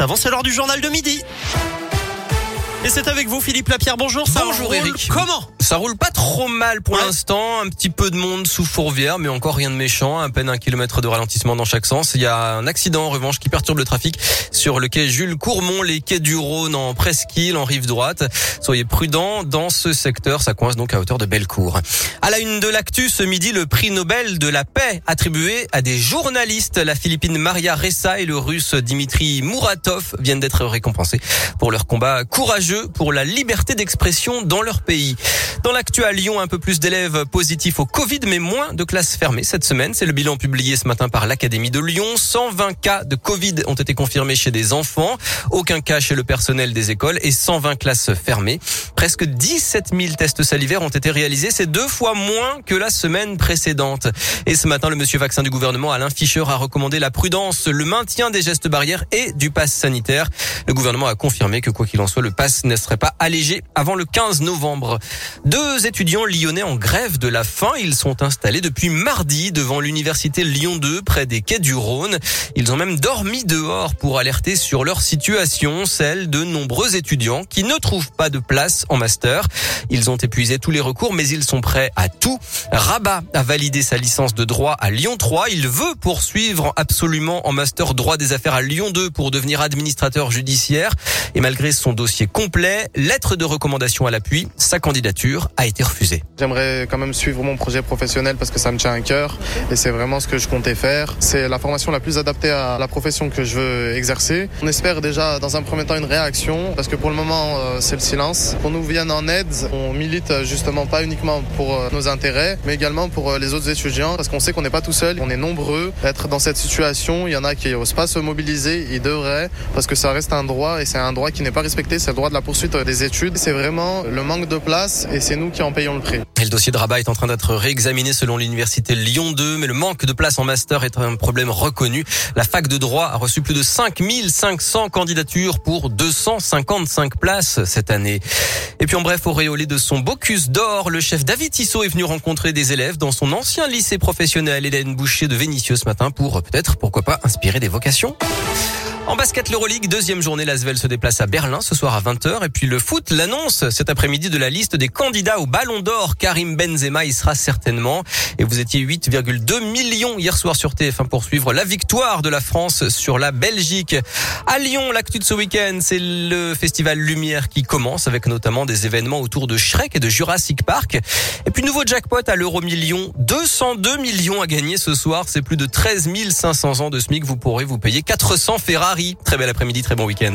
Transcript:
Avant, c'est l'heure du journal de midi. Et c'est avec vous, Philippe Lapierre. Bonjour. Ça Bonjour, roule Eric. Comment Ça roule pas trop mal pour Ouais. l'instant. Un petit peu de monde sous Fourvière, mais encore rien de méchant. À peine un kilomètre de ralentissement dans chaque sens. Il y a un accident en revanche qui perturbe le trafic sur le quai Jules Courmont, les quais du Rhône en presqu'île, en rive droite. Soyez prudents dans ce secteur. Ça coince donc à hauteur de Bellecour. À la une de l'actu, ce midi, le prix Nobel de la paix attribué à des journalistes. La Philippine Maria Ressa et le Russe Dimitri Muratov viennent d'être récompensés pour leur combat courageux pour la liberté d'expression dans leur pays. Dans l'actu à Lyon, un peu plus d'élèves positifs au Covid, mais moins de classes fermées cette semaine. C'est le bilan publié ce matin par l'Académie de Lyon. 120 cas de Covid ont été confirmés chez des enfants, aucun cas chez le personnel des écoles et 120 classes fermées. Presque 17 000 tests salivaires ont été réalisés. C'est deux fois moins que la semaine précédente. Et ce matin, le monsieur vaccin du gouvernement, Alain Fischer, a recommandé la prudence, le maintien des gestes barrières et du pass sanitaire. Le gouvernement a confirmé que quoi qu'il en soit, le pass ne serait pas allégé avant le 15 novembre. Deux étudiants lyonnais en grève de la faim. Ils sont installés depuis mardi devant l'université Lyon 2 près des quais du Rhône. Ils ont même dormi dehors pour alerter sur leur situation, celle de nombreux étudiants qui ne trouvent pas de place en master. Ils ont épuisé tous les recours, mais ils sont prêts à tout. Rabat a validé sa licence de droit à Lyon 3. Il veut poursuivre absolument en master droit des affaires à Lyon 2 pour devenir administrateur judiciaire. Et malgré son dossier complet, lettre de recommandation à l'appui, sa candidature a été refusée. J'aimerais quand même suivre mon projet professionnel parce que ça me tient à cœur et c'est vraiment ce que je comptais faire. C'est la formation la plus adaptée à la profession que je veux exercer. On espère déjà dans un premier temps une réaction parce que pour le moment euh, c'est le silence. Qu'on nous vienne en aide, on milite justement pas uniquement pour euh, nos intérêts mais également pour euh, les autres étudiants parce qu'on sait qu'on n'est pas tout seul, on est nombreux à être dans cette situation. Il y en a qui osent pas se mobiliser, ils devraient parce que ça reste un droit et c'est un droit qui n'est pas respecté, c'est le droit de la poursuite des études. C'est vraiment le manque de place et c'est nous qui en payons le prix. Le dossier de Rabat est en train d'être réexaminé selon l'université Lyon 2, mais le manque de place en master est un problème reconnu. La fac de droit a reçu plus de 5500 candidatures pour 255 places cette année. Et puis en bref, auréolé de son Bocuse d'or, le chef David Tissot est venu rencontrer des élèves dans son ancien lycée professionnel Hélène Boucher de Vénissieux ce matin pour peut-être, pourquoi pas, inspirer des vocations. En basket, l'Euroleague, deuxième journée, l'Asvel se déplace à Berlin ce soir à 20h. Et puis le foot l'annonce cet après-midi de la liste des candidats au Ballon d'Or. Karim Benzema y sera certainement. Et vous étiez 8,2 millions hier soir sur TF1 pour suivre la victoire de la France sur la Belgique. À Lyon, l'actu de ce week-end, c'est le festival Lumière qui commence avec notamment des événements autour de Shrek et de Jurassic Park. Et puis nouveau jackpot à l'euro million. 202 millions à gagner ce soir. C'est plus de 13 500 ans de SMIC. Vous pourrez vous payer 400 Ferrari. Très bel après-midi, très bon week-end.